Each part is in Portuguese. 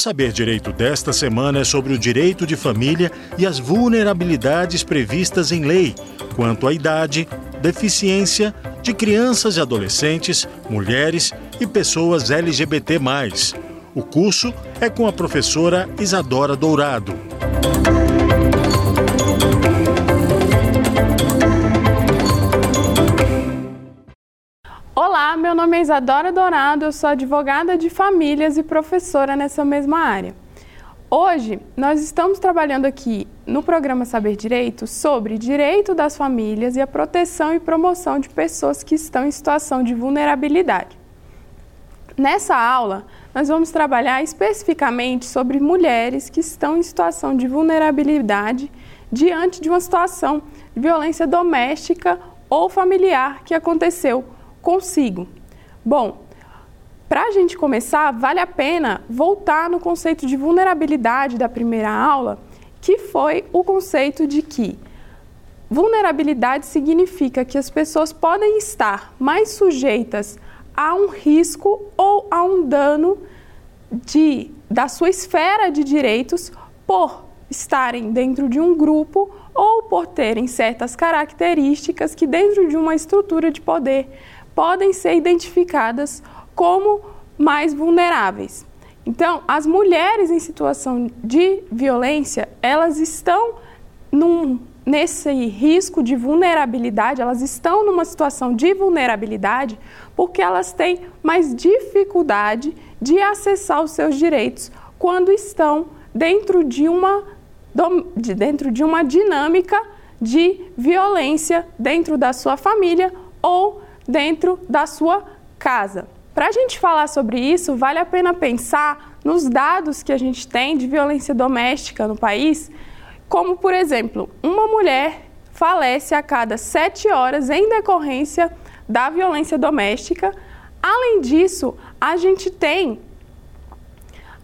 Saber Direito desta semana é sobre o direito de família e as vulnerabilidades previstas em lei quanto à idade, deficiência de crianças e adolescentes, mulheres e pessoas LGBT. O curso é com a professora Isadora Dourado. Meu nome é Isadora Dourado, eu sou advogada de famílias e professora nessa mesma área. Hoje nós estamos trabalhando aqui no programa Saber Direito sobre direito das famílias e a proteção e promoção de pessoas que estão em situação de vulnerabilidade. Nessa aula, nós vamos trabalhar especificamente sobre mulheres que estão em situação de vulnerabilidade diante de uma situação de violência doméstica ou familiar que aconteceu consigo. Bom, para a gente começar, vale a pena voltar no conceito de vulnerabilidade da primeira aula, que foi o conceito de que vulnerabilidade significa que as pessoas podem estar mais sujeitas a um risco ou a um dano de, da sua esfera de direitos por estarem dentro de um grupo ou por terem certas características que, dentro de uma estrutura de poder, podem ser identificadas como mais vulneráveis. Então, as mulheres em situação de violência, elas estão num, nesse risco de vulnerabilidade, elas estão numa situação de vulnerabilidade porque elas têm mais dificuldade de acessar os seus direitos quando estão dentro de uma, de, dentro de uma dinâmica de violência dentro da sua família ou dentro da sua casa. Para a gente falar sobre isso, vale a pena pensar nos dados que a gente tem de violência doméstica no país, como, por exemplo, uma mulher falece a cada sete horas em decorrência da violência doméstica. Além disso, a gente tem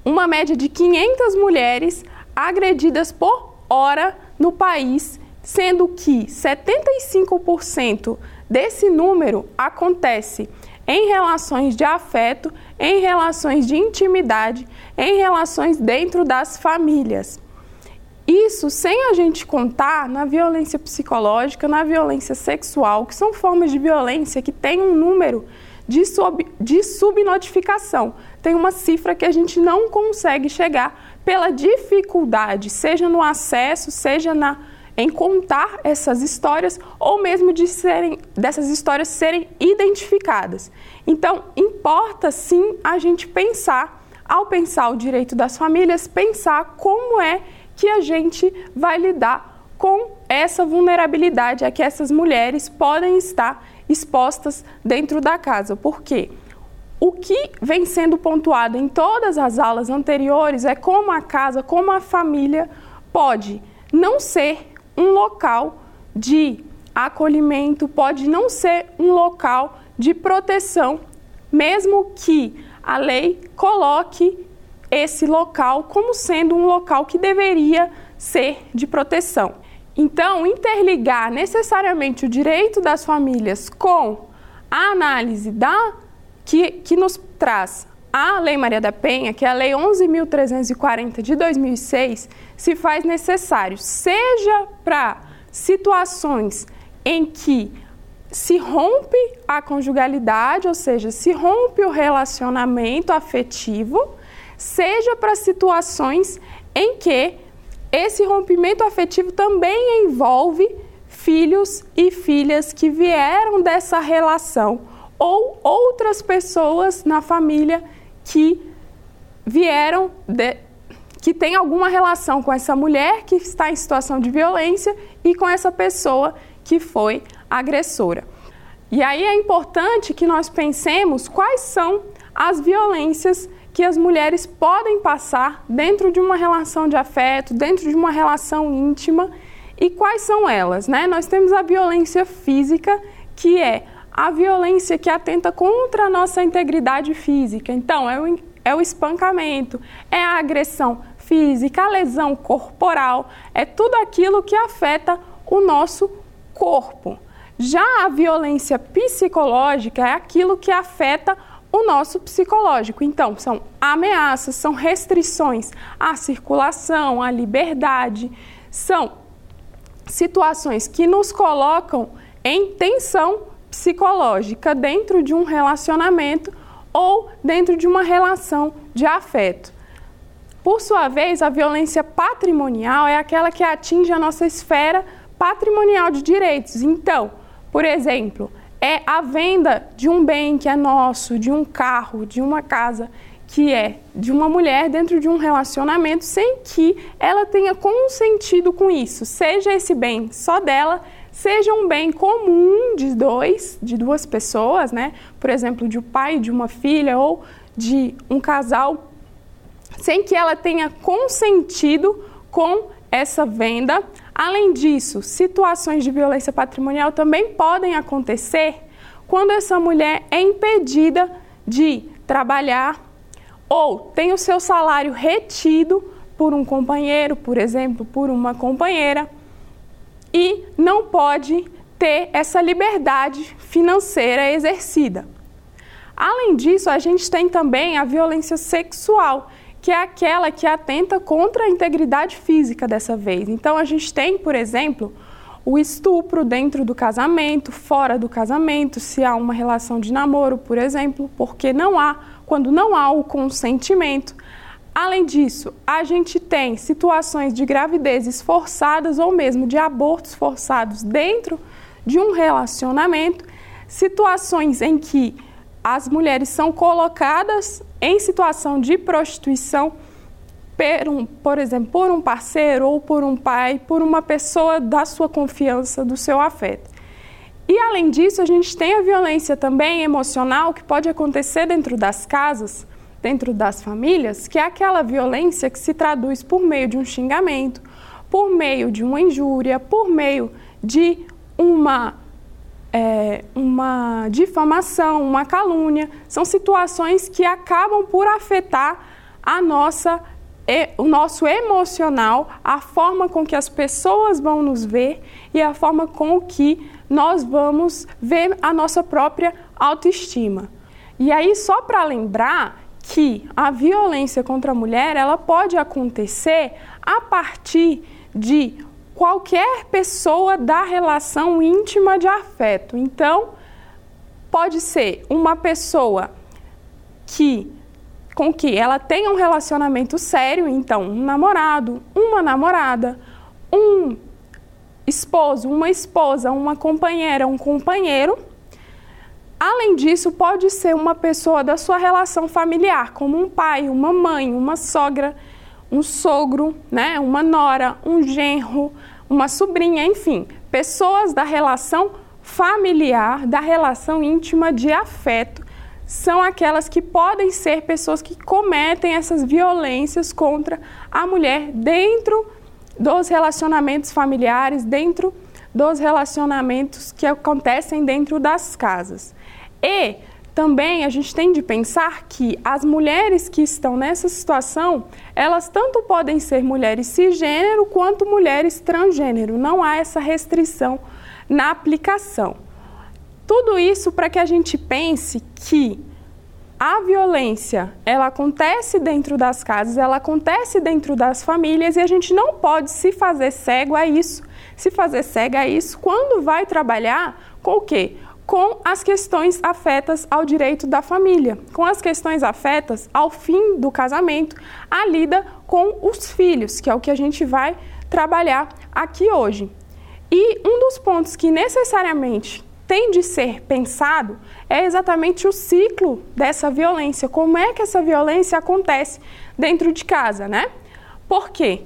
uma média de 500 mulheres agredidas por hora no país, sendo que 75% desse número acontece em relações de afeto, em relações de intimidade, em relações dentro das famílias. Isso sem a gente contar na violência psicológica, na violência sexual, que são formas de violência que têm um número de, sub, de subnotificação. Tem uma cifra que a gente não consegue chegar pela dificuldade, seja no acesso, seja na em contar essas histórias ou mesmo de serem, dessas histórias serem identificadas. Então, importa sim a gente pensar, ao pensar o direito das famílias, pensar como é que a gente vai lidar com essa vulnerabilidade a que essas mulheres podem estar expostas dentro da casa. Por quê? O que vem sendo pontuado em todas as aulas anteriores é como a casa, como a família pode não ser um local de acolhimento, pode não ser um local de proteção, mesmo que a lei coloque esse local como sendo um local que deveria ser de proteção. Então, interligar necessariamente o direito das famílias com a análise da que, que nos traz a Lei Maria da Penha, que é a Lei 11.340 de 2006, se faz necessário, seja para situações em que se rompe a conjugalidade, ou seja, se rompe o relacionamento afetivo, seja para situações em que esse rompimento afetivo também envolve filhos e filhas que vieram dessa relação ou outras pessoas na família que vieram, de, que tem alguma relação com essa mulher que está em situação de violência e com essa pessoa que foi agressora. E aí é importante que nós pensemos quais são as violências que as mulheres podem passar dentro de uma relação de afeto, dentro de uma relação íntima e quais são elas, né? Nós temos a violência física, que é a violência que atenta contra a nossa integridade física. Então, é o, é o espancamento, é a agressão física, a lesão corporal, é tudo aquilo que afeta o nosso corpo. Já a violência psicológica é aquilo que afeta o nosso psicológico. Então, são ameaças, são restrições à circulação, à liberdade, são situações que nos colocam em tensão psicológica dentro de um relacionamento ou dentro de uma relação de afeto. Por sua vez, a violência patrimonial é aquela que atinge a nossa esfera patrimonial de direitos. Então, por exemplo, é a venda de um bem que é nosso, de um carro, de uma casa que é de uma mulher dentro de um relacionamento sem que ela tenha consentido com isso, seja esse bem só dela, seja um bem comum de dois, de duas pessoas, né? Por exemplo, de um pai, de uma filha ou de um casal, sem que ela tenha consentido com essa venda. Além disso, situações de violência patrimonial também podem acontecer quando essa mulher é impedida de trabalhar ou tem o seu salário retido por um companheiro, por exemplo, por uma companheira, e não pode ter essa liberdade financeira exercida. Além disso, a gente tem também a violência sexual, que é aquela que atenta contra a integridade física dessa vez. Então, a gente tem, por exemplo, o estupro dentro do casamento, fora do casamento, se há uma relação de namoro, por exemplo, porque não há, quando não há o consentimento. Além disso, a gente tem situações de gravidezes forçadas ou mesmo de abortos forçados dentro de um relacionamento, situações em que as mulheres são colocadas em situação de prostituição por, um, por exemplo, por um parceiro ou por um pai, por uma pessoa da sua confiança, do seu afeto. E além disso, a gente tem a violência também emocional que pode acontecer dentro das casas, dentro das famílias, que é aquela violência que se traduz por meio de um xingamento, por meio de uma injúria, por meio de uma, é, uma difamação, uma calúnia. São situações que acabam por afetar a nossa o nosso emocional, a forma com que as pessoas vão nos ver e a forma com que nós vamos ver a nossa própria autoestima. E aí, só para lembrar que a violência contra a mulher ela pode acontecer a partir de qualquer pessoa da relação íntima de afeto. Então, pode ser uma pessoa que com que ela tenha um relacionamento sério, então um namorado, uma namorada, um esposo, uma esposa, uma companheira, um companheiro. Além disso, pode ser uma pessoa da sua relação familiar, como um pai, uma mãe, uma sogra, um sogro, né, uma nora, um genro, uma sobrinha, enfim, pessoas da relação familiar, da relação íntima de afeto são aquelas que podem ser pessoas que cometem essas violências contra a mulher dentro dos relacionamentos familiares, dentro dos relacionamentos que acontecem dentro das casas. E também a gente tem de pensar que as mulheres que estão nessa situação, elas tanto podem ser mulheres cisgênero quanto mulheres transgênero. Não há essa restrição na aplicação. Tudo isso para que a gente pense que a violência, ela acontece dentro das casas, ela acontece dentro das famílias e a gente não pode se fazer cego a isso. Se fazer cego a isso quando vai trabalhar com o quê? Com as questões afetas ao direito da família, com as questões afetas ao fim do casamento, a lida com os filhos, que é o que a gente vai trabalhar aqui hoje. E um dos pontos que necessariamente tem de ser pensado é exatamente o ciclo dessa violência. Como é que essa violência acontece dentro de casa, né? Por quê?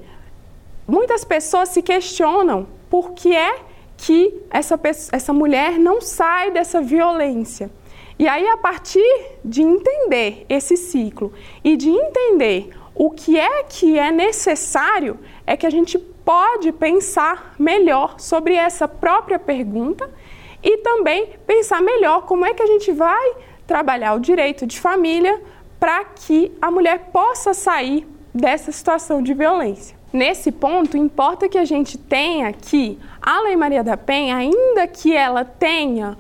Muitas pessoas se questionam por que é que essa, essa mulher não sai dessa violência. E aí, a partir de entender esse ciclo e de entender o que é que é necessário, é que a gente pode pensar melhor sobre essa própria pergunta e também pensar melhor como é que a gente vai trabalhar o direito de família para que a mulher possa sair dessa situação de violência. Nesse ponto, importa que a gente tenha que a Lei Maria da Penha, ainda que ela tenha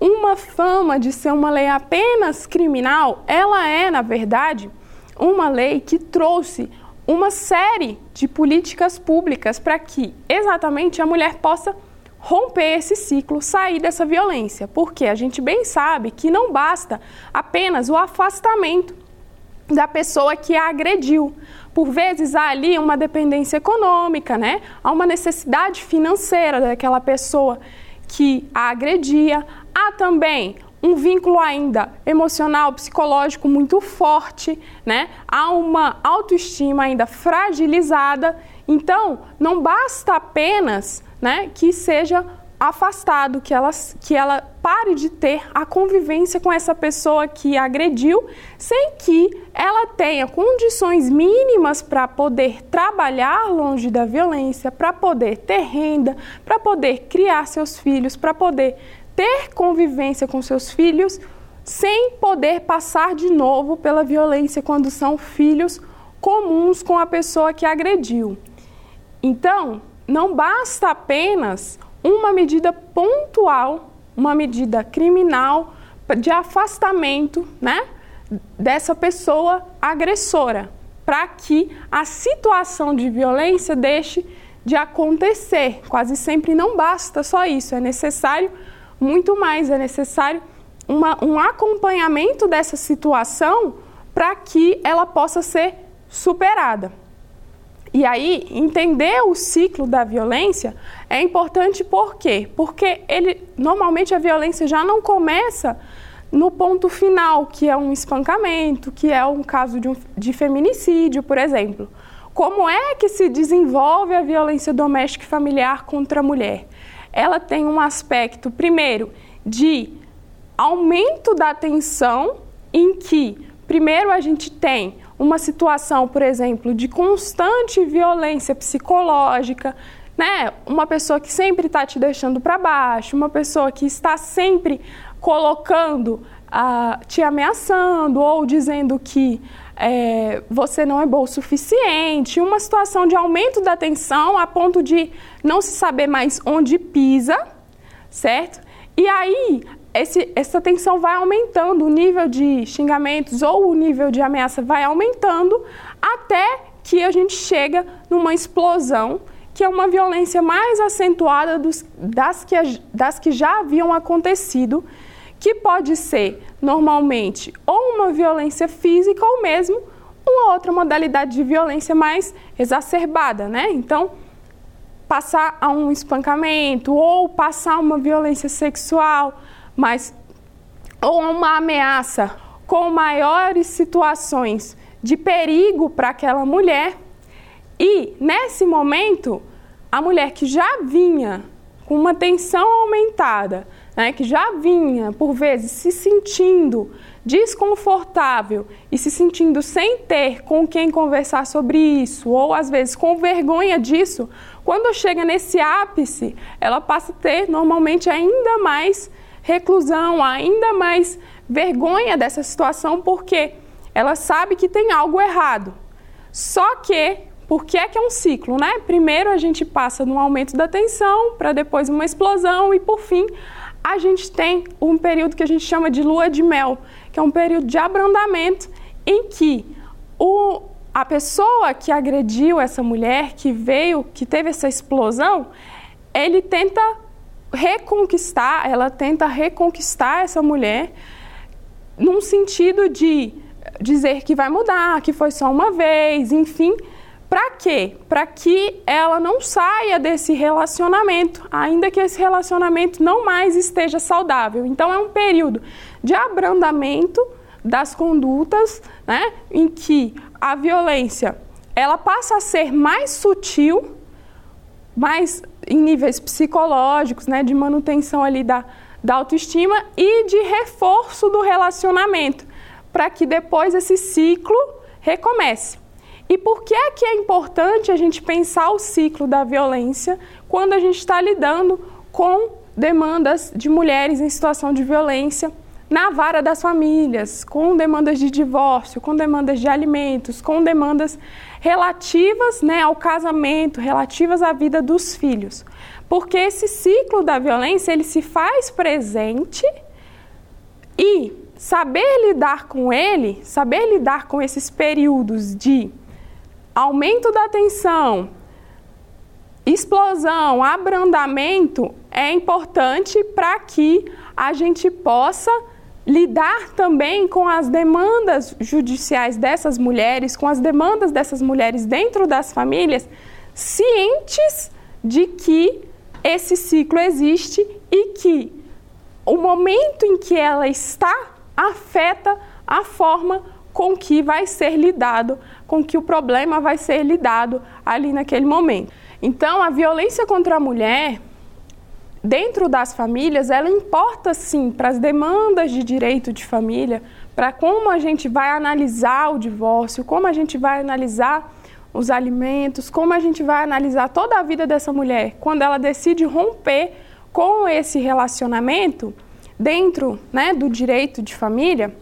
uma fama de ser uma lei apenas criminal, ela é, na verdade, uma lei que trouxe uma série de políticas públicas para que exatamente a mulher possa romper esse ciclo, sair dessa violência, porque a gente bem sabe que não basta apenas o afastamento da pessoa que a agrediu. Por vezes há ali uma dependência econômica, né? Há uma necessidade financeira daquela pessoa que a agredia. Há também um vínculo ainda emocional, psicológico muito forte, né? Há uma autoestima ainda fragilizada. Então, não basta apenas, né, que seja afastado, que ela, que ela pare de ter a convivência com essa pessoa que agrediu, sem que ela tenha condições mínimas para poder trabalhar longe da violência, para poder ter renda, para poder criar seus filhos, para poder ter convivência com seus filhos, sem poder passar de novo pela violência quando são filhos comuns com a pessoa que agrediu. Então, não basta apenas uma medida pontual, uma medida criminal de afastamento, né, dessa pessoa agressora, para que a situação de violência deixe de acontecer. Quase sempre não basta só isso, é necessário muito mais, é necessário uma, um acompanhamento dessa situação para que ela possa ser superada. E aí, entender o ciclo da violência é importante por quê? Porque ele, normalmente a violência já não começa no ponto final, que é um espancamento, que é um caso de, um, de feminicídio, por exemplo. Como é que se desenvolve a violência doméstica e familiar contra a mulher? Ela tem um aspecto, primeiro, de aumento da tensão, em que, primeiro, a gente tem uma situação, por exemplo, de constante violência psicológica, né? Uma pessoa que sempre está te deixando para baixo, uma pessoa que está sempre colocando, uh, te ameaçando ou dizendo que é, você não é bom o suficiente, uma situação de aumento da tensão a ponto de não se saber mais onde pisa, certo? E aí esse, essa tensão vai aumentando, o nível de xingamentos ou o nível de ameaça vai aumentando até que a gente chega numa explosão, que é uma violência mais acentuada dos, das, que, das que já haviam acontecido, que pode ser normalmente ou uma violência física ou mesmo uma outra modalidade de violência mais exacerbada, né? Então, passar a um espancamento ou passar uma violência sexual, mas ou uma ameaça com maiores situações de perigo para aquela mulher. E nesse momento, a mulher que já vinha com uma tensão aumentada, né, que já vinha por vezes se sentindo desconfortável e se sentindo sem ter com quem conversar sobre isso, ou às vezes com vergonha disso, quando chega nesse ápice, ela passa a ter normalmente ainda mais reclusão, ainda mais vergonha dessa situação, porque ela sabe que tem algo errado. Só que, por que é que é um ciclo, né? Primeiro a gente passa num aumento da tensão, para depois uma explosão e por fim a gente tem um período que a gente chama de lua de mel, que é um período de abrandamento em que o, a pessoa que agrediu essa mulher, que veio, que teve essa explosão, ele tenta reconquistar, ela tenta reconquistar essa mulher num sentido de dizer que vai mudar, que foi só uma vez, enfim. Para quê? Para que ela não saia desse relacionamento, ainda que esse relacionamento não mais esteja saudável. Então, é um período de abrandamento das condutas, né, em que a violência ela passa a ser mais sutil, mais em níveis psicológicos, né, de manutenção ali da, da autoestima e de reforço do relacionamento, para que depois esse ciclo recomece. E por que é que é importante a gente pensar o ciclo da violência quando a gente está lidando com demandas de mulheres em situação de violência na vara das famílias, com demandas de divórcio, com demandas de alimentos, com demandas relativas né, ao casamento, relativas à vida dos filhos. Porque esse ciclo da violência ele se faz presente E saber lidar com ele, saber lidar com esses períodos de aumento da tensão, explosão, abrandamento é importante para que a gente possa lidar também com as demandas judiciais dessas mulheres, com as demandas dessas mulheres dentro das famílias, cientes de que esse ciclo existe e que o momento em que ela está afeta a forma com que vai ser lidado, com que o problema vai ser lidado ali naquele momento. Então, a violência contra a mulher, dentro das famílias, ela importa sim para as demandas de direito de família, para como a gente vai analisar o divórcio, como a gente vai analisar os alimentos, como a gente vai analisar toda a vida dessa mulher. Quando ela decide romper com esse relacionamento dentro né, do direito de família.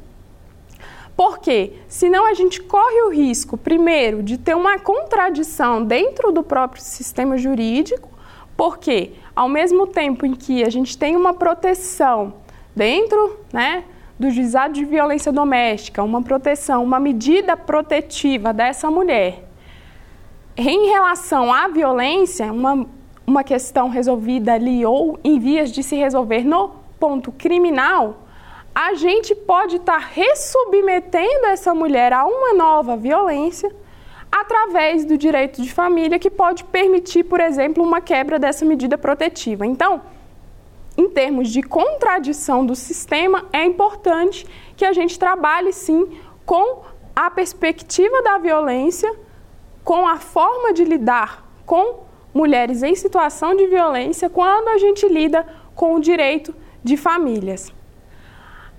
Porque senão a gente corre o risco, primeiro, de ter uma contradição dentro do próprio sistema jurídico, porque ao mesmo tempo em que a gente tem uma proteção dentro né, do juizado de violência doméstica, uma proteção, uma medida protetiva dessa mulher, em relação à violência, uma, uma questão resolvida ali ou em vias de se resolver no ponto criminal, a gente pode estar tá ressubmetendo essa mulher a uma nova violência através do direito de família, que pode permitir, por exemplo, uma quebra dessa medida protetiva. Então, em termos de contradição do sistema, é importante que a gente trabalhe sim com a perspectiva da violência, com a forma de lidar com mulheres em situação de violência quando a gente lida com o direito de famílias.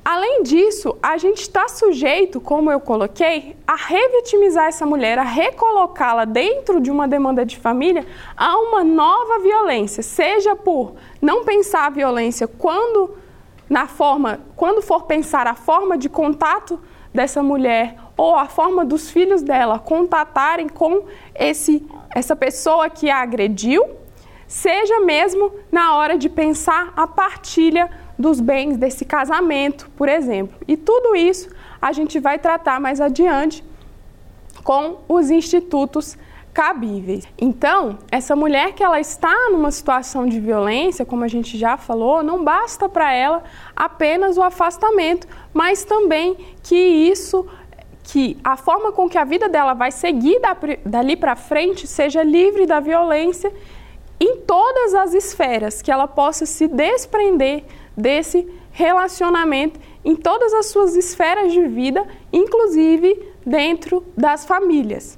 Além disso, a gente está sujeito, como eu coloquei, a revitimizar essa mulher, a recolocá-la dentro de uma demanda de família a uma nova violência, seja por não pensar a violência quando na forma, quando for pensar a forma de contato dessa mulher ou a forma dos filhos dela contatarem com esse essa pessoa que a agrediu, seja mesmo na hora de pensar a partilha dos bens desse casamento, por exemplo. E tudo isso a gente vai tratar mais adiante com os institutos cabíveis. Então, essa mulher que ela está numa situação de violência, como a gente já falou, não basta para ela apenas o afastamento, mas também que isso que a forma com que a vida dela vai seguir dali para frente seja livre da violência em todas as esferas, que ela possa se desprender desse relacionamento em todas as suas esferas de vida, inclusive dentro das famílias.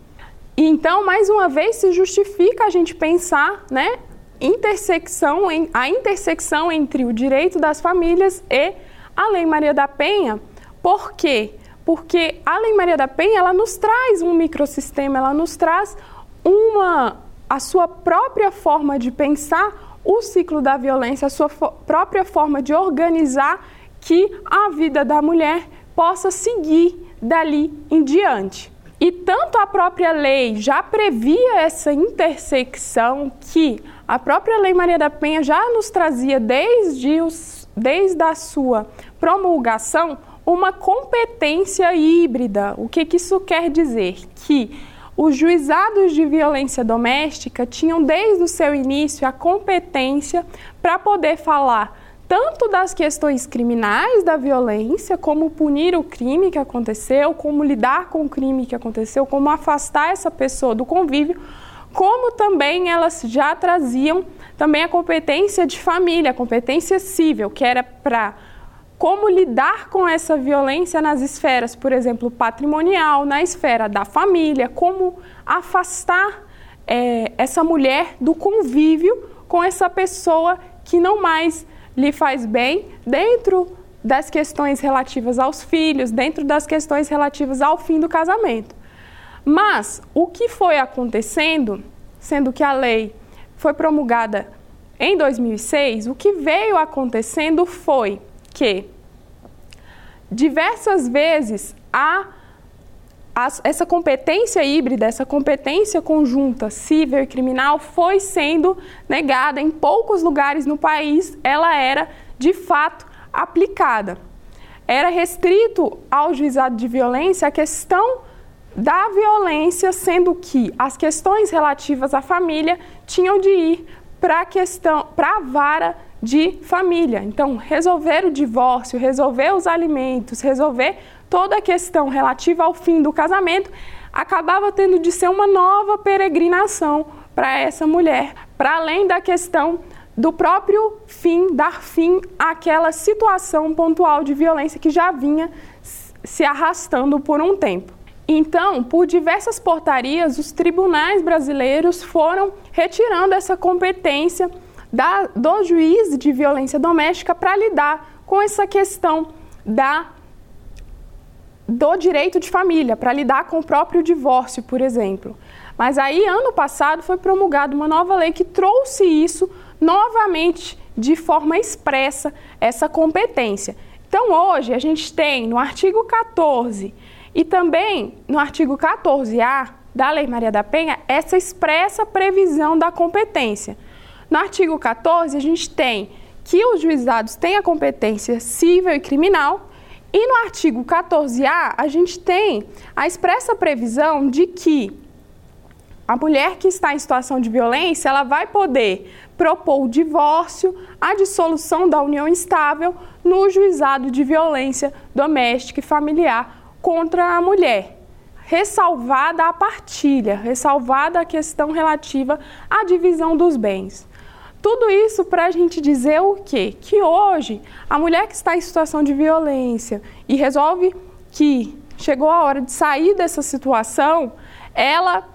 E então, mais uma vez, se justifica a gente pensar, né, intersecção, a intersecção entre o direito das famílias e a Lei Maria da Penha. Por quê? Porque a Lei Maria da Penha, ela nos traz um microsistema, ela nos traz uma a sua própria forma de pensar o ciclo da violência, a sua própria forma de organizar que a vida da mulher possa seguir dali em diante. E tanto a própria lei já previa essa intersecção que a própria Lei Maria da Penha já nos trazia desde, os, desde a sua promulgação uma competência híbrida. O que, que isso quer dizer? Que os juizados de violência doméstica tinham desde o seu início a competência para poder falar tanto das questões criminais da violência, como punir o crime que aconteceu, como lidar com o crime que aconteceu, como afastar essa pessoa do convívio, como também elas já traziam também a competência de família, a competência civil, que era para como lidar com essa violência nas esferas, por exemplo, patrimonial, na esfera da família, como afastar é, essa mulher do convívio com essa pessoa que não mais lhe faz bem dentro das questões relativas aos filhos, dentro das questões relativas ao fim do casamento. Mas o que foi acontecendo, sendo que a lei foi promulgada em 2006, o que veio acontecendo foi que diversas vezes a, essa competência híbrida, essa competência conjunta civil e criminal foi sendo negada em poucos lugares no país, ela era de fato aplicada. era restrito ao juizado de violência a questão da violência, sendo que as questões relativas à família tinham de ir para a questão, para a vara de família. Então, resolver o divórcio, resolver os alimentos, resolver toda a questão relativa ao fim do casamento, acabava tendo de ser uma nova peregrinação para essa mulher, para além da questão do próprio fim, dar fim àquela situação pontual de violência que já vinha se arrastando por um tempo. Então, por diversas portarias, os tribunais brasileiros foram retirando essa competência da, do juiz de violência doméstica para lidar com essa questão da, do direito de família, para lidar com o próprio divórcio, por exemplo. Mas aí, ano passado, foi promulgada uma nova lei que trouxe isso novamente de forma expressa, essa competência. Então, hoje, a gente tem no artigo 14 e também no artigo 14A da Lei Maria da Penha essa expressa previsão da competência. No artigo 14, a gente tem que os juizados têm a competência civil e criminal, e no artigo 14A, a gente tem a expressa previsão de que a mulher que está em situação de violência, ela vai poder propor o divórcio, a dissolução da união estável no juizado de violência doméstica e familiar contra a mulher, ressalvada a partilha, ressalvada a questão relativa à divisão dos bens. Tudo isso para a gente dizer o quê? Que hoje a mulher que está em situação de violência e resolve que chegou a hora de sair dessa situação, ela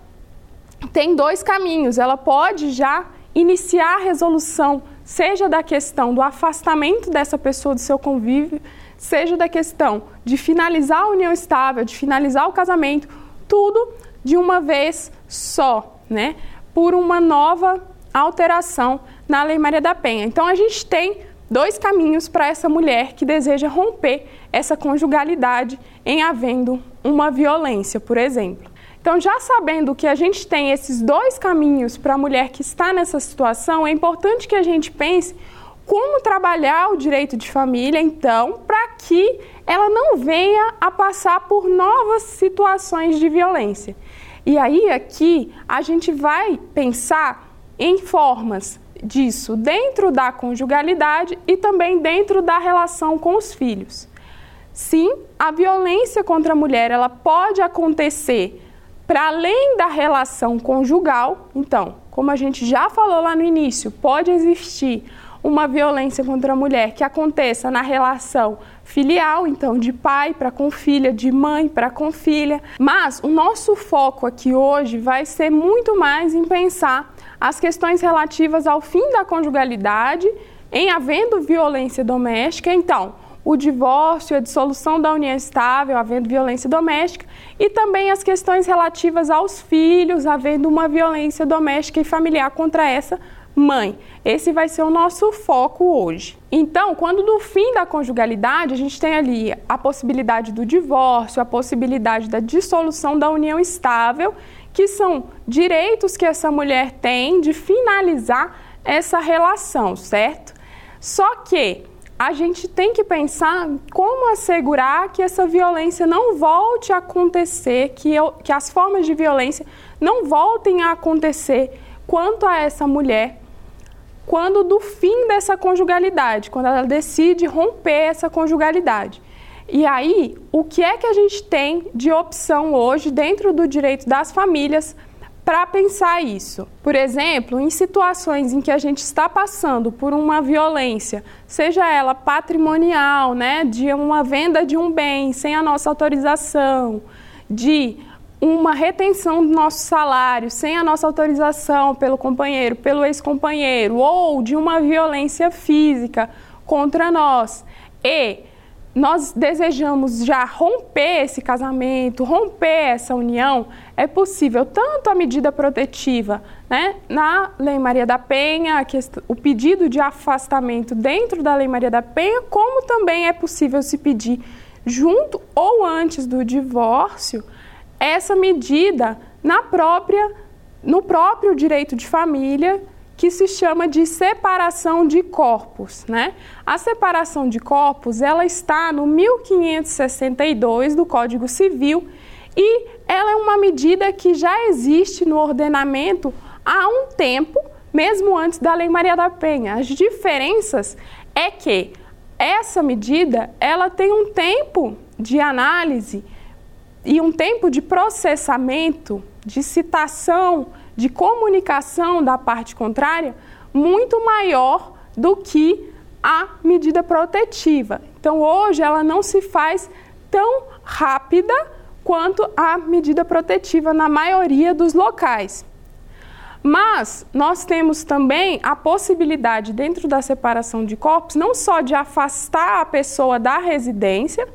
tem dois caminhos. Ela pode já iniciar a resolução, seja da questão do afastamento dessa pessoa do seu convívio, seja da questão de finalizar a união estável, de finalizar o casamento, tudo de uma vez só, né? Por uma nova alteração na Lei Maria da Penha. Então a gente tem dois caminhos para essa mulher que deseja romper essa conjugalidade em havendo uma violência, por exemplo. Então, já sabendo que a gente tem esses dois caminhos para a mulher que está nessa situação, é importante que a gente pense como trabalhar o direito de família, então, para que ela não venha a passar por novas situações de violência. E aí, aqui, a gente vai pensar em formas disso dentro da conjugalidade e também dentro da relação com os filhos. Sim, a violência contra a mulher ela pode acontecer para além da relação conjugal. Então, como a gente já falou lá no início, pode existir uma violência contra a mulher que aconteça na relação filial, então de pai para com filha, de mãe para com filha. Mas o nosso foco aqui hoje vai ser muito mais em pensar as questões relativas ao fim da conjugalidade em havendo violência doméstica. Então, o divórcio, a dissolução da união estável, havendo violência doméstica, e também as questões relativas aos filhos, havendo uma violência doméstica e familiar contra essa mãe. Esse vai ser o nosso foco hoje. Então, quando do fim da conjugalidade, a gente tem ali a possibilidade do divórcio, a possibilidade da dissolução da união estável, que são direitos que essa mulher tem de finalizar essa relação, certo? Só que a gente tem que pensar como assegurar que essa violência não volte a acontecer, que, eu, que as formas de violência não voltem a acontecer quanto a essa mulher quando do fim dessa conjugalidade, quando ela decide romper essa conjugalidade. E aí, o que é que a gente tem de opção hoje dentro do direito das famílias para pensar isso? Por exemplo, em situações em que a gente está passando por uma violência, seja ela patrimonial, né, de uma venda de um bem sem a nossa autorização, de uma retenção do nosso salário sem a nossa autorização pelo companheiro, pelo ex-companheiro, ou de uma violência física contra nós, e nós desejamos já romper esse casamento, romper essa união, é possível tanto a medida protetiva, né, na Lei Maria da Penha, o pedido de afastamento dentro da Lei Maria da Penha, como também é possível se pedir junto ou antes do divórcio essa medida na própria, no próprio direito de família que se chama de separação de corpos, né? A separação de corpos, ela está no 1562 do Código Civil e ela é uma medida que já existe no ordenamento há um tempo, mesmo antes da Lei Maria da Penha. As diferenças é que essa medida, ela tem um tempo de análise e um tempo de processamento, de citação, de comunicação da parte contrária muito maior do que a medida protetiva. Então, hoje, ela não se faz tão rápida quanto a medida protetiva na maioria dos locais. Mas nós temos também a possibilidade, dentro da separação de corpos, não só de afastar a pessoa da residência,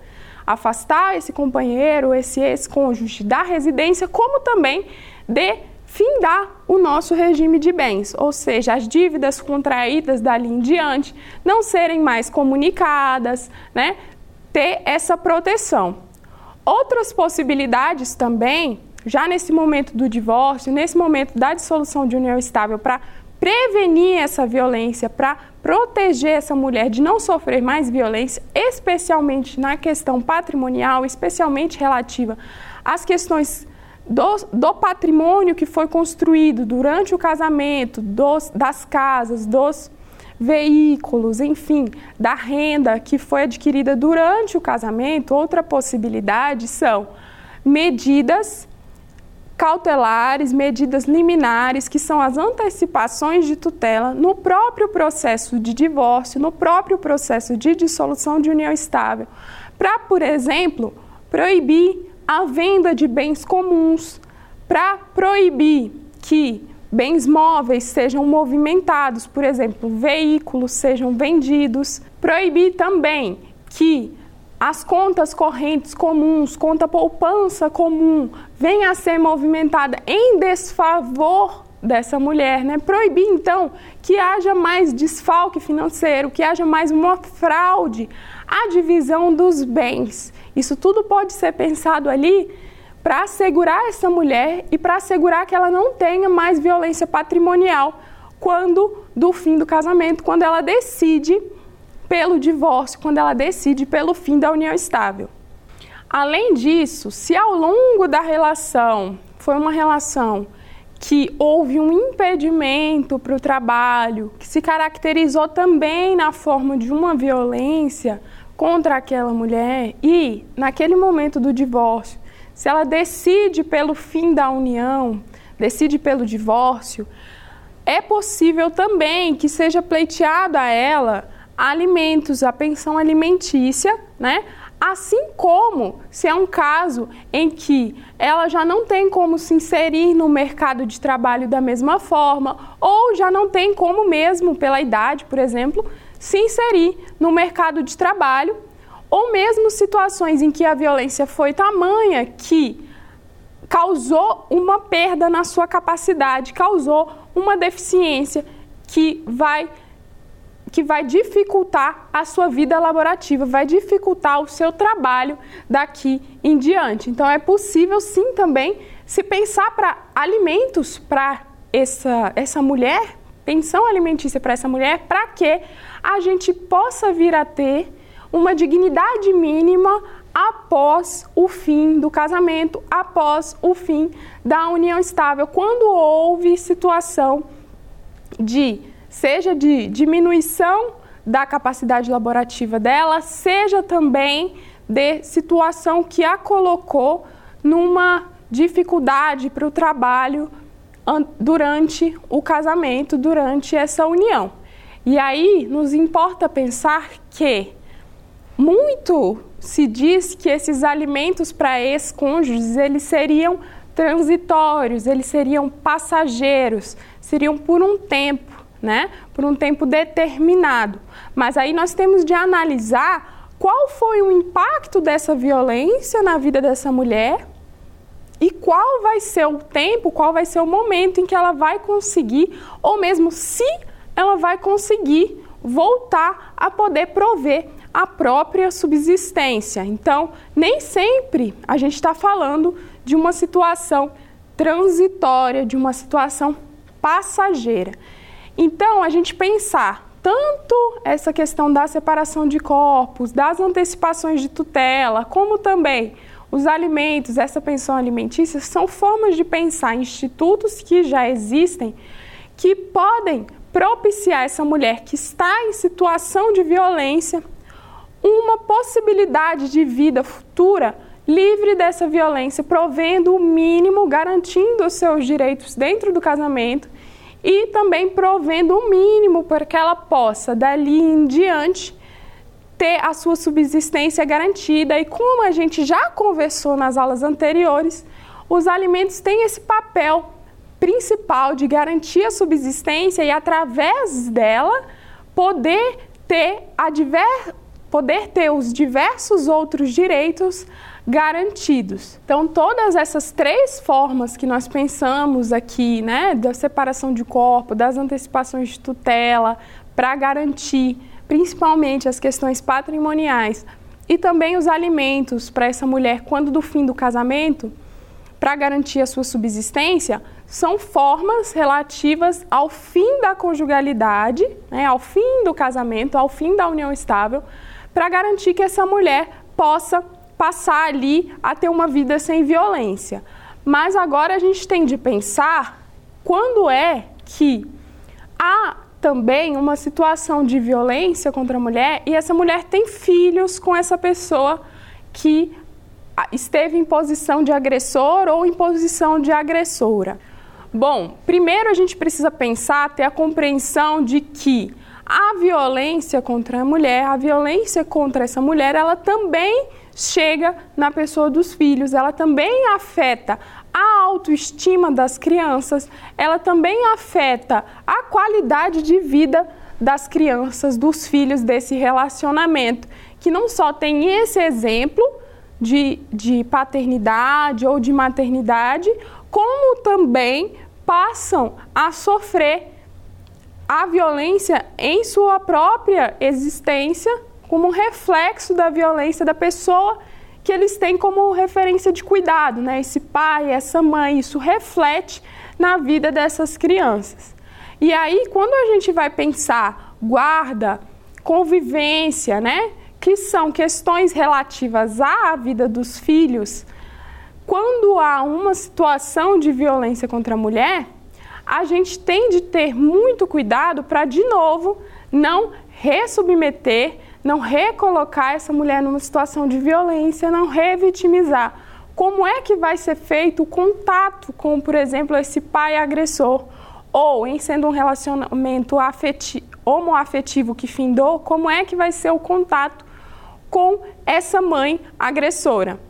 afastar esse companheiro, esse ex-cônjuge da residência, como também de findar o nosso regime de bens, ou seja, as dívidas contraídas dali em diante não serem mais comunicadas, né? ter essa proteção. Outras possibilidades também, já nesse momento do divórcio, nesse momento da dissolução de união estável, para prevenir essa violência, para proteger essa mulher de não sofrer mais violência, especialmente na questão patrimonial, especialmente relativa às questões do, do patrimônio que foi construído durante o casamento, dos, das casas, dos veículos, enfim, da renda que foi adquirida durante o casamento, outra possibilidade são medidas cautelares, medidas liminares, que são as antecipações de tutela no próprio processo de divórcio, no próprio processo de dissolução de união estável, para, por exemplo, proibir a venda de bens comuns, para proibir que bens móveis sejam movimentados, por exemplo, veículos sejam vendidos, proibir também que as contas correntes comuns, conta poupança comum, venha a ser movimentada em desfavor dessa mulher, né? Proibir então que haja mais desfalque financeiro, que haja mais uma fraude, a divisão dos bens. Isso tudo pode ser pensado ali para assegurar essa mulher e para assegurar que ela não tenha mais violência patrimonial quando do fim do casamento, quando ela decide pelo divórcio, quando ela decide pelo fim da união estável. Além disso, se ao longo da relação foi uma relação que houve um impedimento para o trabalho, que se caracterizou também na forma de uma violência, contra aquela mulher e, naquele momento do divórcio, se ela decide pelo fim da união, decide pelo divórcio, é possível também que seja pleiteado a ela alimentos, a pensão alimentícia, né? Assim como se é um caso em que ela já não tem como se inserir no mercado de trabalho da mesma forma, ou já não tem como mesmo, pela idade, por exemplo, se inserir no mercado de trabalho, ou mesmo situações em que a violência foi tamanha que causou uma perda na sua capacidade, causou uma deficiência que vai que vai dificultar a sua vida laborativa, vai dificultar o seu trabalho daqui em diante. Então é possível sim também se pensar para alimentos para essa essa mulher, pensão alimentícia para essa mulher, para que a gente possa vir a ter uma dignidade mínima após o fim do casamento, após o fim da união estável, quando houve situação de seja de diminuição da capacidade laborativa dela, seja também de situação que a colocou numa dificuldade para o trabalho durante o casamento, durante essa união. E aí nos importa pensar que muito se diz que esses alimentos para ex-cônjuges eles seriam transitórios, eles seriam passageiros, seriam por um tempo, né? Por um tempo determinado. Mas aí nós temos de analisar qual foi o impacto dessa violência na vida dessa mulher e qual vai ser o tempo, qual vai ser o momento em que ela vai conseguir, ou mesmo se ela vai conseguir voltar a poder prover a própria subsistência. Então, nem sempre a gente está falando de uma situação transitória, de uma situação passageira. Então, a gente pensar tanto essa questão da separação de corpos, das antecipações de tutela, como também os alimentos, essa pensão alimentícia, são formas de pensar institutos que já existem que podem propiciar essa mulher que está em situação de violência uma possibilidade de vida futura livre dessa violência, provendo o mínimo, garantindo os seus direitos dentro do casamento e também provendo o mínimo para que ela possa, dali em diante, ter a sua subsistência garantida. E como a gente já conversou nas aulas anteriores, os alimentos têm esse papel principal de garantir a subsistência e, através dela, poder ter, a diver, poder ter os diversos outros direitos garantidos. Então, todas essas três formas que nós pensamos aqui, né, da separação de corpo, das antecipações de tutela, para garantir principalmente as questões patrimoniais e também os alimentos para essa mulher quando do fim do casamento, para garantir a sua subsistência, são formas relativas ao fim da conjugalidade, né, ao fim do casamento, ao fim da união estável, para garantir que essa mulher possa passar ali a ter uma vida sem violência. Mas agora a gente tem de pensar quando é que há também uma situação de violência contra a mulher e essa mulher tem filhos com essa pessoa que esteve em posição de agressor ou em posição de agressora. Bom, primeiro a gente precisa pensar, ter a compreensão de que a violência contra a mulher, a violência contra essa mulher, ela também chega na pessoa dos filhos, ela também afeta a autoestima das crianças, ela também afeta a qualidade de vida das crianças, dos filhos desse relacionamento, que não só tem esse exemplo de, de paternidade ou de maternidade, como também passam a sofrer a violência em sua própria existência como um reflexo da violência da pessoa que eles têm como referência de cuidado, né? Esse pai, essa mãe, isso reflete na vida dessas crianças. E aí, quando a gente vai pensar guarda, convivência, né? Que são questões relativas à vida dos filhos, quando há uma situação de violência contra a mulher, a gente tem de ter muito cuidado para, de novo, não ressubmeter não recolocar essa mulher numa situação de violência, não revitimizar. Como é que vai ser feito o contato com, por exemplo, esse pai agressor? Ou, em sendo um relacionamento afetivo, homoafetivo que findou, como é que vai ser o contato com essa mãe agressora?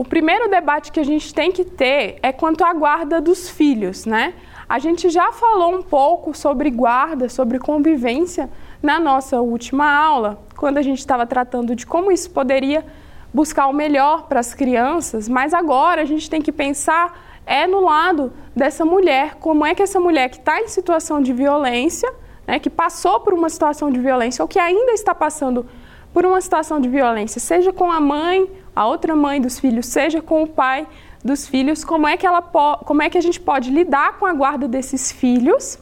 O primeiro debate que a gente tem que ter é quanto à guarda dos filhos, né? A gente já falou um pouco sobre guarda, sobre convivência na nossa última aula, quando a gente estava tratando de como isso poderia buscar o melhor para as crianças, mas agora a gente tem que pensar é no lado dessa mulher, como é que essa mulher que está em situação de violência, né, que passou por uma situação de violência ou que ainda está passando por uma situação de violência, seja com a mãe, a outra mãe dos filhos, seja com o pai dos filhos, como é que ela como é que a gente pode lidar com a guarda desses filhos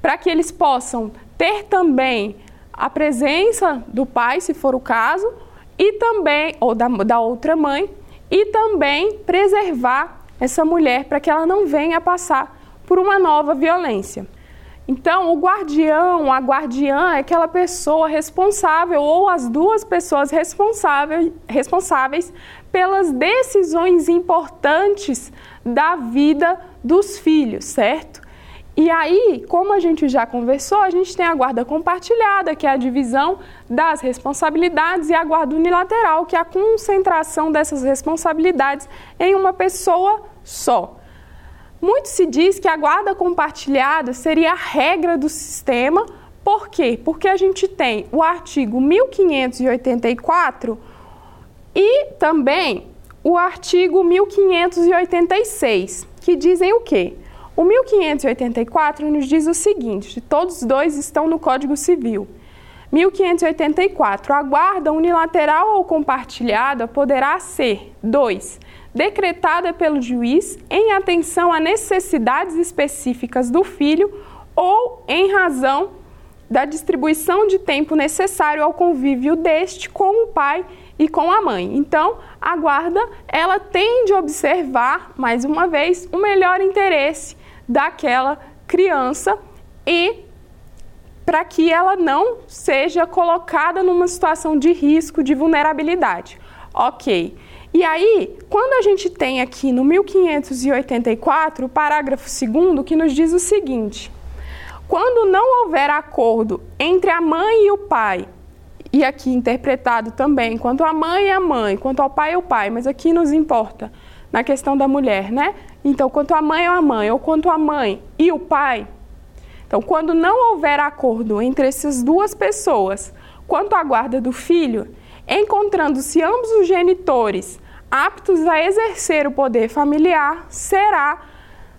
para que eles possam ter também a presença do pai, se for o caso, e também, ou da, da outra mãe, e também preservar essa mulher para que ela não venha passar por uma nova violência. Então, o guardião, a guardiã é aquela pessoa responsável ou as duas pessoas responsáveis, responsáveis pelas decisões importantes da vida dos filhos, certo? E aí, como a gente já conversou, a gente tem a guarda compartilhada, que é a divisão das responsabilidades, e a guarda unilateral, que é a concentração dessas responsabilidades em uma pessoa só. Muito se diz que a guarda compartilhada seria a regra do sistema. Por quê? Porque a gente tem o artigo 1584 e também o artigo 1586, que dizem o quê? O 1584 nos diz o seguinte: todos dois estão no Código Civil. 1584. A guarda unilateral ou compartilhada poderá ser 2. Decretada pelo juiz em atenção a necessidades específicas do filho ou em razão da distribuição de tempo necessário ao convívio deste com o pai e com a mãe. Então, a guarda, ela tende a observar, mais uma vez, o melhor interesse daquela criança e para que ela não seja colocada numa situação de risco, de vulnerabilidade. Ok. E aí, quando a gente tem aqui no 1584 o parágrafo 2 que nos diz o seguinte: quando não houver acordo entre a mãe e o pai, e aqui interpretado também quanto a mãe e a mãe, quanto ao pai e o pai, mas aqui nos importa na questão da mulher, né? Então, quanto a mãe ou a mãe, ou quanto a mãe e o pai. Então, quando não houver acordo entre essas duas pessoas quanto à guarda do filho, encontrando-se ambos os genitores aptos a exercer o poder familiar, será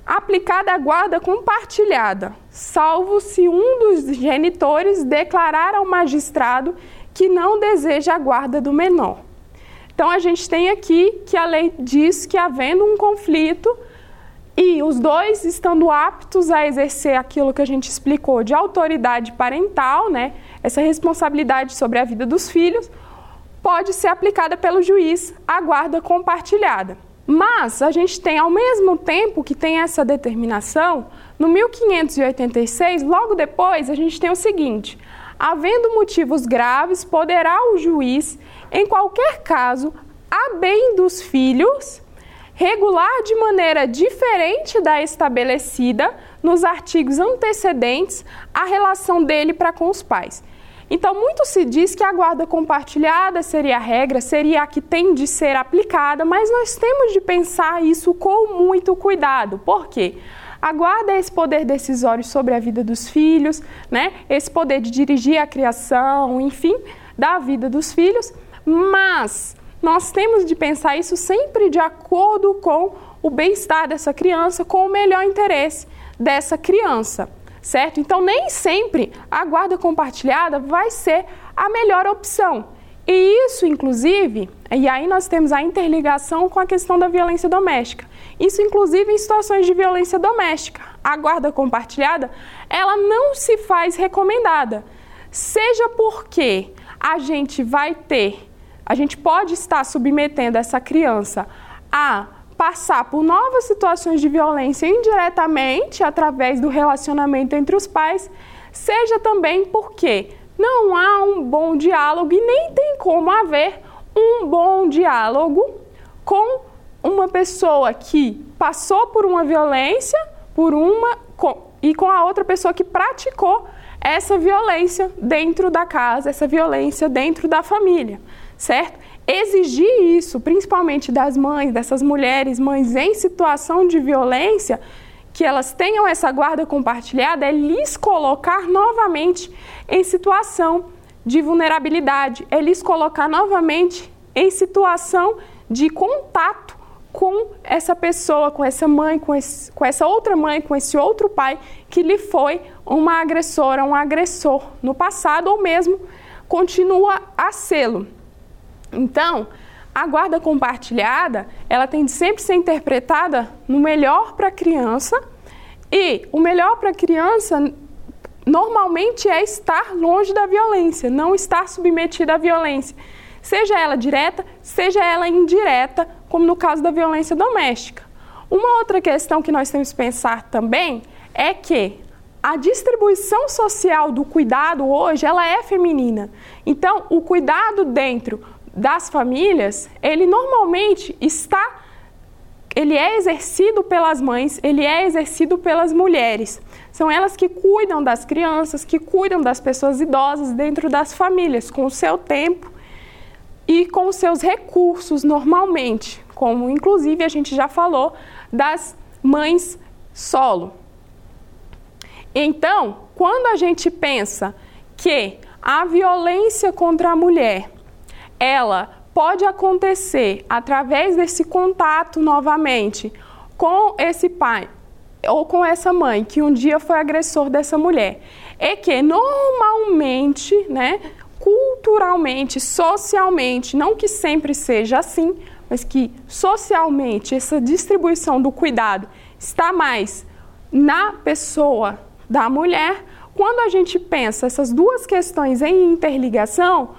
aplicada a guarda compartilhada, salvo se um dos genitores declarar ao magistrado que não deseja a guarda do menor. Então a gente tem aqui que a lei diz que havendo um conflito e os dois estando aptos a exercer aquilo que a gente explicou de autoridade parental, né, essa responsabilidade sobre a vida dos filhos, pode ser aplicada pelo juiz a guarda compartilhada. Mas a gente tem, ao mesmo tempo que tem essa determinação, no 1586, logo depois, a gente tem o seguinte: havendo motivos graves, poderá o juiz, em qualquer caso, a bem dos filhos, regular de maneira diferente da estabelecida nos artigos antecedentes a relação dele para com os pais. Então, muito se diz que a guarda compartilhada seria a regra, seria a que tem de ser aplicada, mas nós temos de pensar isso com muito cuidado. Por quê? A guarda é esse poder decisório sobre a vida dos filhos, né? esse poder de dirigir a criação, enfim, da vida dos filhos, mas nós temos de pensar isso sempre de acordo com o bem-estar dessa criança, com o melhor interesse dessa criança certo? Então, nem sempre a guarda compartilhada vai ser a melhor opção. E isso, inclusive, e aí nós temos a interligação com a questão da violência doméstica. Isso, inclusive, em situações de violência doméstica. A guarda compartilhada, ela não se faz recomendada. Seja porque a gente vai ter, a gente pode estar submetendo essa criança a passar por novas situações de violência indiretamente através do relacionamento entre os pais, seja também porque não há um bom diálogo e nem tem como haver um bom diálogo com uma pessoa que passou por uma violência, por uma com, e com a outra pessoa que praticou essa violência dentro da casa, essa violência dentro da família, certo? Exigir isso, principalmente das mães, dessas mulheres, mães em situação de violência, que elas tenham essa guarda compartilhada, é lhes colocar novamente em situação de vulnerabilidade, é lhes colocar novamente em situação de contato com essa pessoa, com essa mãe, com, esse, com essa outra mãe, com esse outro pai que lhe foi uma agressora, um agressor no passado ou mesmo continua a sê-lo. Então, a guarda compartilhada, ela tem de sempre ser interpretada no melhor para a criança e o melhor para a criança normalmente é estar longe da violência, não estar submetida à violência, seja ela direta, seja ela indireta, como no caso da violência doméstica. Uma outra questão que nós temos que pensar também é que a distribuição social do cuidado hoje ela é feminina. Então, o cuidado dentro das famílias, ele normalmente está ele é exercido pelas mães, ele é exercido pelas mulheres. São elas que cuidam das crianças, que cuidam das pessoas idosas dentro das famílias, com o seu tempo e com os seus recursos normalmente, como inclusive a gente já falou das mães solo. Então, quando a gente pensa que a violência contra a mulher ela pode acontecer através desse contato novamente com esse pai ou com essa mãe que um dia foi agressor dessa mulher, é que normalmente, né, culturalmente, socialmente, não que sempre seja assim, mas que socialmente essa distribuição do cuidado está mais na pessoa da mulher, quando a gente pensa essas duas questões em interligação,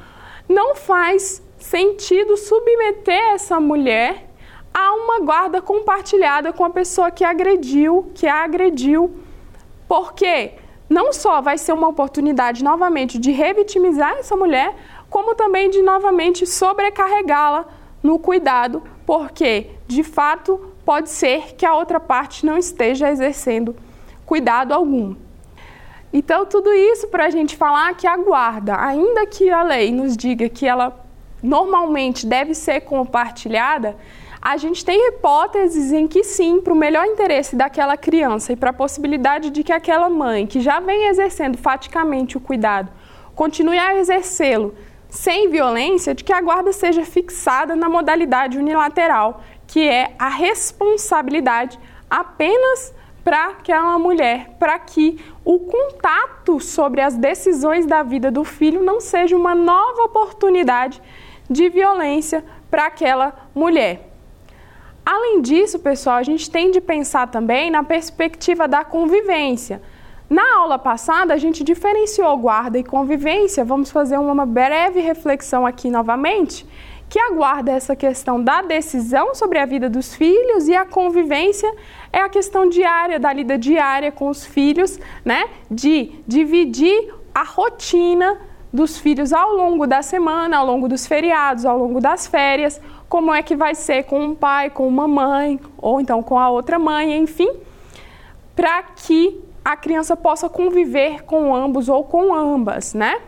não faz sentido submeter essa mulher a uma guarda compartilhada com a pessoa que agrediu, que a agrediu, porque não só vai ser uma oportunidade novamente de revitimizar essa mulher, como também de novamente sobrecarregá-la no cuidado, porque de fato pode ser que a outra parte não esteja exercendo cuidado algum. Então, tudo isso para a gente falar que a guarda, ainda que a lei nos diga que ela normalmente deve ser compartilhada, a gente tem hipóteses em que sim, para o melhor interesse daquela criança e para a possibilidade de que aquela mãe, que já vem exercendo faticamente o cuidado, continue a exercê-lo sem violência, de que a guarda seja fixada na modalidade unilateral, que é a responsabilidade apenas para aquela mulher, para que o contato sobre as decisões da vida do filho não seja uma nova oportunidade de violência para aquela mulher. Além disso, pessoal, a gente tem de pensar também na perspectiva da convivência. Na aula passada, a gente diferenciou guarda e convivência. Vamos fazer uma breve reflexão aqui novamente, que a guarda é essa questão da decisão sobre a vida dos filhos e a convivência é a questão diária, da lida diária com os filhos, né? De dividir a rotina dos filhos ao longo da semana, ao longo dos feriados, ao longo das férias, como é que vai ser com um pai, com uma mãe, ou então com a outra mãe, enfim, para que a criança possa conviver com ambos ou com ambas, né?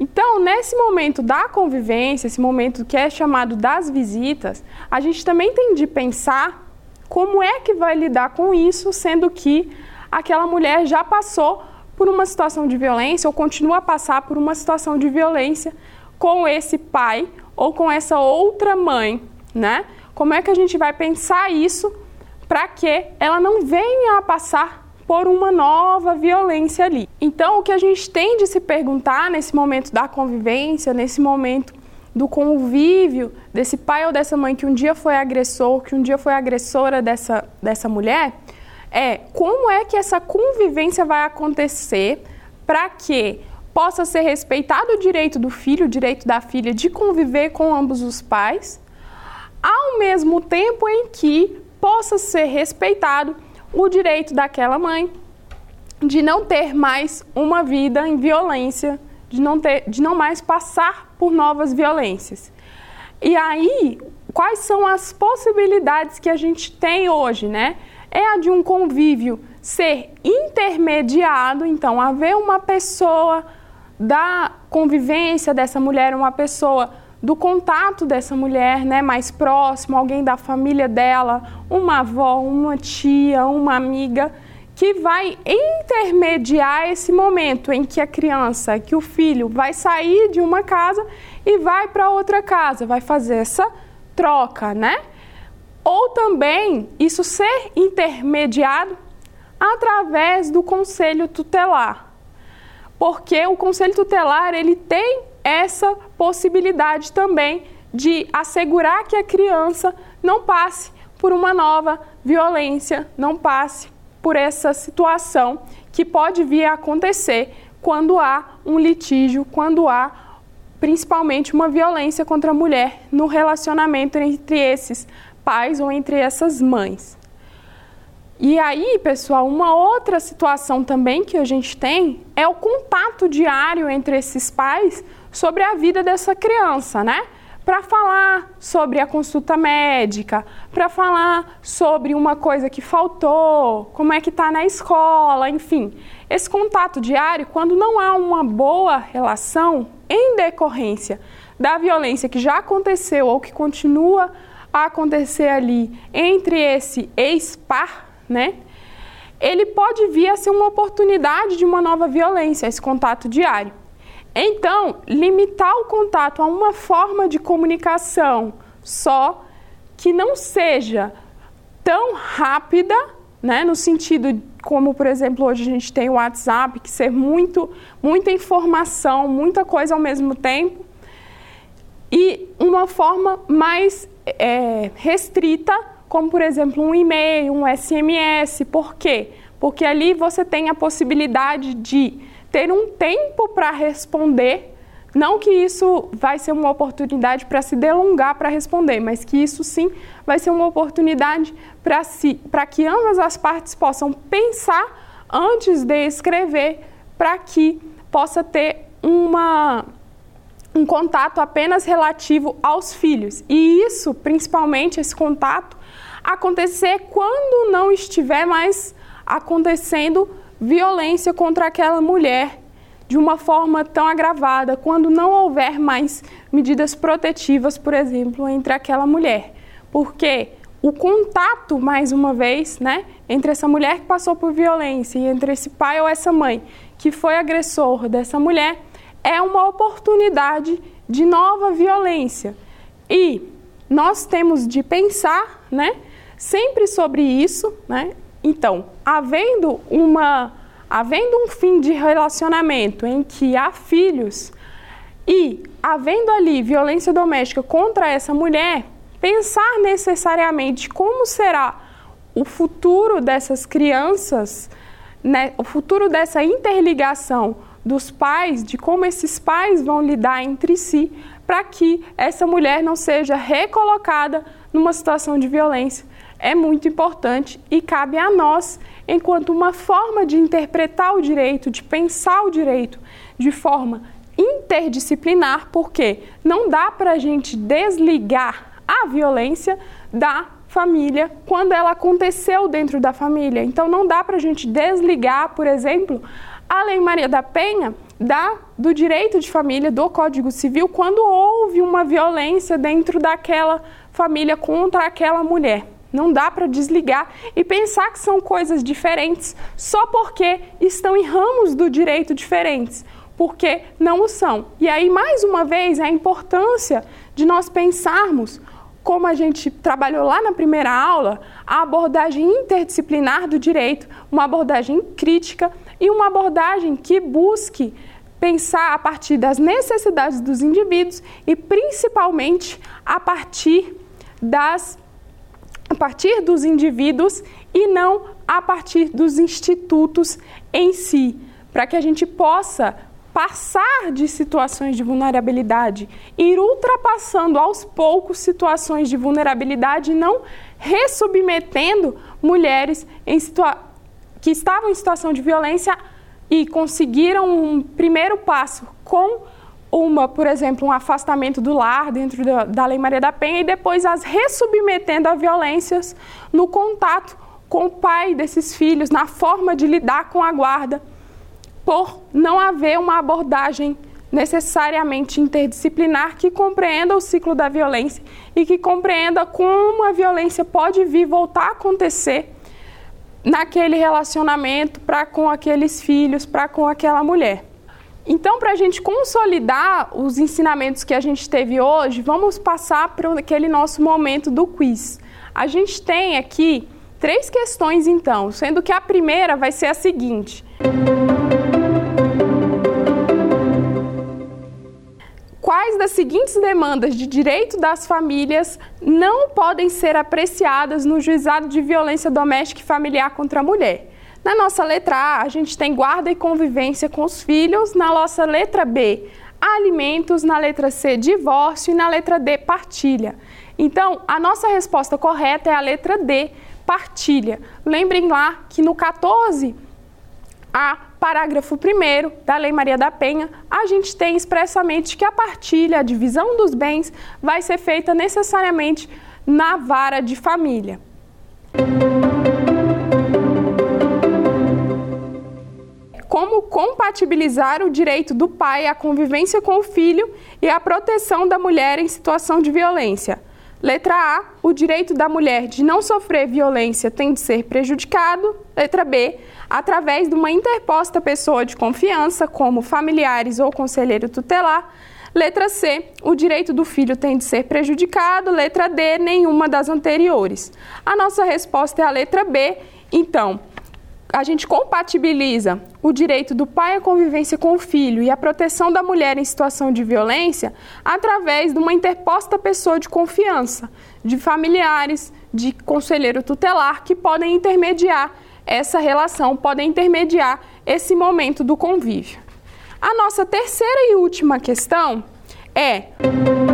Então, nesse momento da convivência, esse momento que é chamado das visitas, a gente também tem de pensar como é que vai lidar com isso, sendo que aquela mulher já passou por uma situação de violência ou continua a passar por uma situação de violência com esse pai ou com essa outra mãe, né? Como é que a gente vai pensar isso para que ela não venha a passar por uma nova violência ali? Então, o que a gente tem de se perguntar nesse momento da convivência, nesse momento do convívio desse pai ou dessa mãe que um dia foi agressor, que um dia foi agressora dessa, dessa mulher, é como é que essa convivência vai acontecer para que possa ser respeitado o direito do filho, o direito da filha de conviver com ambos os pais, ao mesmo tempo em que possa ser respeitado o direito daquela mãe de não ter mais uma vida em violência, de não, ter, de não mais passar por novas violências. E aí, quais são as possibilidades que a gente tem hoje, né? É a de um convívio ser intermediado, então haver uma pessoa da convivência dessa mulher, uma pessoa do contato dessa mulher, né, mais próximo, alguém da família dela, uma avó, uma tia, uma amiga, que vai intermediar esse momento em que a criança, que o filho vai sair de uma casa e vai para outra casa, vai fazer essa troca, né? Ou também isso ser intermediado através do conselho tutelar porque o conselho tutelar ele tem essa possibilidade também de assegurar que a criança não passe por uma nova violência, não passe por essa situação que pode vir a acontecer quando há um litígio, quando há principalmente uma violência contra a mulher no relacionamento entre esses pais ou entre essas mães. E aí, pessoal, uma outra situação também que a gente tem é o contato diário entre esses pais sobre a vida dessa criança, né? Para falar sobre a consulta médica, para falar sobre uma coisa que faltou, como é que está na escola, enfim. Esse contato diário, quando não há uma boa relação em decorrência da violência que já aconteceu ou que continua a acontecer ali entre esse ex-par, né? Ele pode vir a ser uma oportunidade de uma nova violência, esse contato diário. Então, limitar o contato a uma forma de comunicação só que não seja tão rápida, né, no sentido como, por exemplo, hoje a gente tem o WhatsApp, que ser muito, muita informação, muita coisa ao mesmo tempo, e uma forma mais é, restrita como por exemplo um e-mail, um SMS. Por quê? porque ali você tem a possibilidade de ter um tempo para responder. Não que isso vai ser uma oportunidade para se delongar para responder, mas que isso sim vai ser uma oportunidade para si, que ambas as partes possam pensar antes de escrever, para que possa ter uma, um contato apenas relativo aos filhos. E isso, principalmente, esse contato, acontecer quando não estiver mais acontecendo violência contra aquela mulher de uma forma tão agravada, quando não houver mais medidas protetivas, por exemplo, entre aquela mulher. Porque o contato, mais uma vez, né, entre essa mulher que passou por violência e entre esse pai ou essa mãe que foi agressor dessa mulher, é uma oportunidade de nova violência. E nós temos de pensar, né, sempre sobre isso, né? Então, havendo uma havendo um fim de relacionamento em que há filhos e havendo ali violência doméstica contra essa mulher, pensar necessariamente como será o futuro dessas crianças, né, o futuro dessa interligação dos pais, de como esses pais vão lidar entre si, para que essa mulher não seja recolocada numa situação de violência, é muito importante e cabe a nós, enquanto uma forma de interpretar o direito, de pensar o direito de forma interdisciplinar, porque não dá para a gente desligar a violência da família quando ela aconteceu dentro da família. Então não dá para a gente desligar, por exemplo, a Lei Maria da Penha da, do direito de família do Código Civil quando houve uma violência dentro daquela família contra aquela mulher. Não dá para desligar e pensar que são coisas diferentes só porque estão em ramos do direito diferentes, porque não o são. E aí, mais uma vez, a importância de nós pensarmos como a gente trabalhou lá na primeira aula, a abordagem interdisciplinar do direito, uma abordagem crítica e uma abordagem que busque pensar a partir das necessidades dos indivíduos e principalmente a partir das a partir dos indivíduos e não a partir dos institutos em si, para que a gente possa passar de situações de vulnerabilidade, ir ultrapassando aos poucos situações de vulnerabilidade e não ressubmetendo mulheres que estavam em situação de violência e conseguiram um primeiro passo com uma, por exemplo, um afastamento do lar dentro da, da Lei Maria da Penha e depois as ressubmetendo a violências no contato com o pai desses filhos, na forma de lidar com a guarda por não haver uma abordagem necessariamente interdisciplinar que compreenda o ciclo da violência e que compreenda como a violência pode vir voltar a acontecer naquele relacionamento para com aqueles filhos, para com aquela mulher. Então, para a gente consolidar os ensinamentos que a gente teve hoje, vamos passar para aquele nosso momento do quiz. A gente tem aqui três questões, então, sendo que a primeira vai ser a seguinte. quais das seguintes demandas de direito das famílias não podem ser apreciadas no juizado de violência doméstica e familiar contra a mulher? Na nossa letra A, a gente tem guarda e convivência com os filhos, na nossa letra B, alimentos, na letra C, divórcio e na letra D, partilha. Então, a nossa resposta correta é a letra D, partilha. Lembrem lá que no 14 a parágrafo 1 da Lei Maria da Penha, a gente tem expressamente que a partilha, a divisão dos bens, vai ser feita necessariamente na vara de família. Como compatibilizar o direito do pai à convivência com o filho e à proteção da mulher em situação de violência? Letra A, o direito da mulher de não sofrer violência tem de ser prejudicado. Letra B, através de uma interposta pessoa de confiança, como familiares ou conselheiro tutelar. Letra C, o direito do filho tem de ser prejudicado. Letra D, nenhuma das anteriores. A nossa resposta é a letra B. Então, a gente compatibiliza o direito do pai à convivência com o filho e a proteção da mulher em situação de violência através de uma interposta pessoa de confiança, de familiares, de conselheiro tutelar que podem intermediar essa relação, podem intermediar esse momento do convívio. A nossa terceira e última questão é.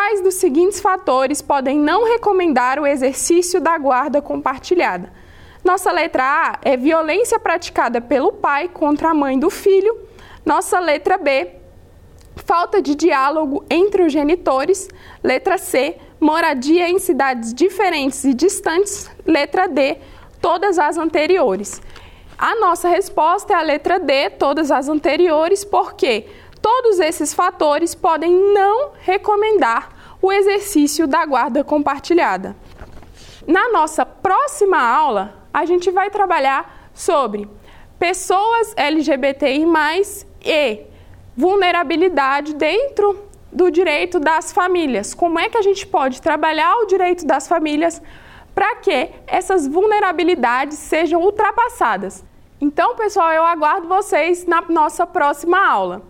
Quais dos seguintes fatores podem não recomendar o exercício da guarda compartilhada? Nossa letra A é violência praticada pelo pai contra a mãe do filho. Nossa letra B, falta de diálogo entre os genitores. Letra C, moradia em cidades diferentes e distantes. Letra D, todas as anteriores. A nossa resposta é a letra D, todas as anteriores, porque todos esses fatores podem não recomendar o exercício da guarda compartilhada. Na nossa próxima aula, a gente vai trabalhar sobre pessoas LGBTI+, e vulnerabilidade dentro do direito das famílias. Como é que a gente pode trabalhar o direito das famílias para que essas vulnerabilidades sejam ultrapassadas? Então, pessoal, eu aguardo vocês na nossa próxima aula.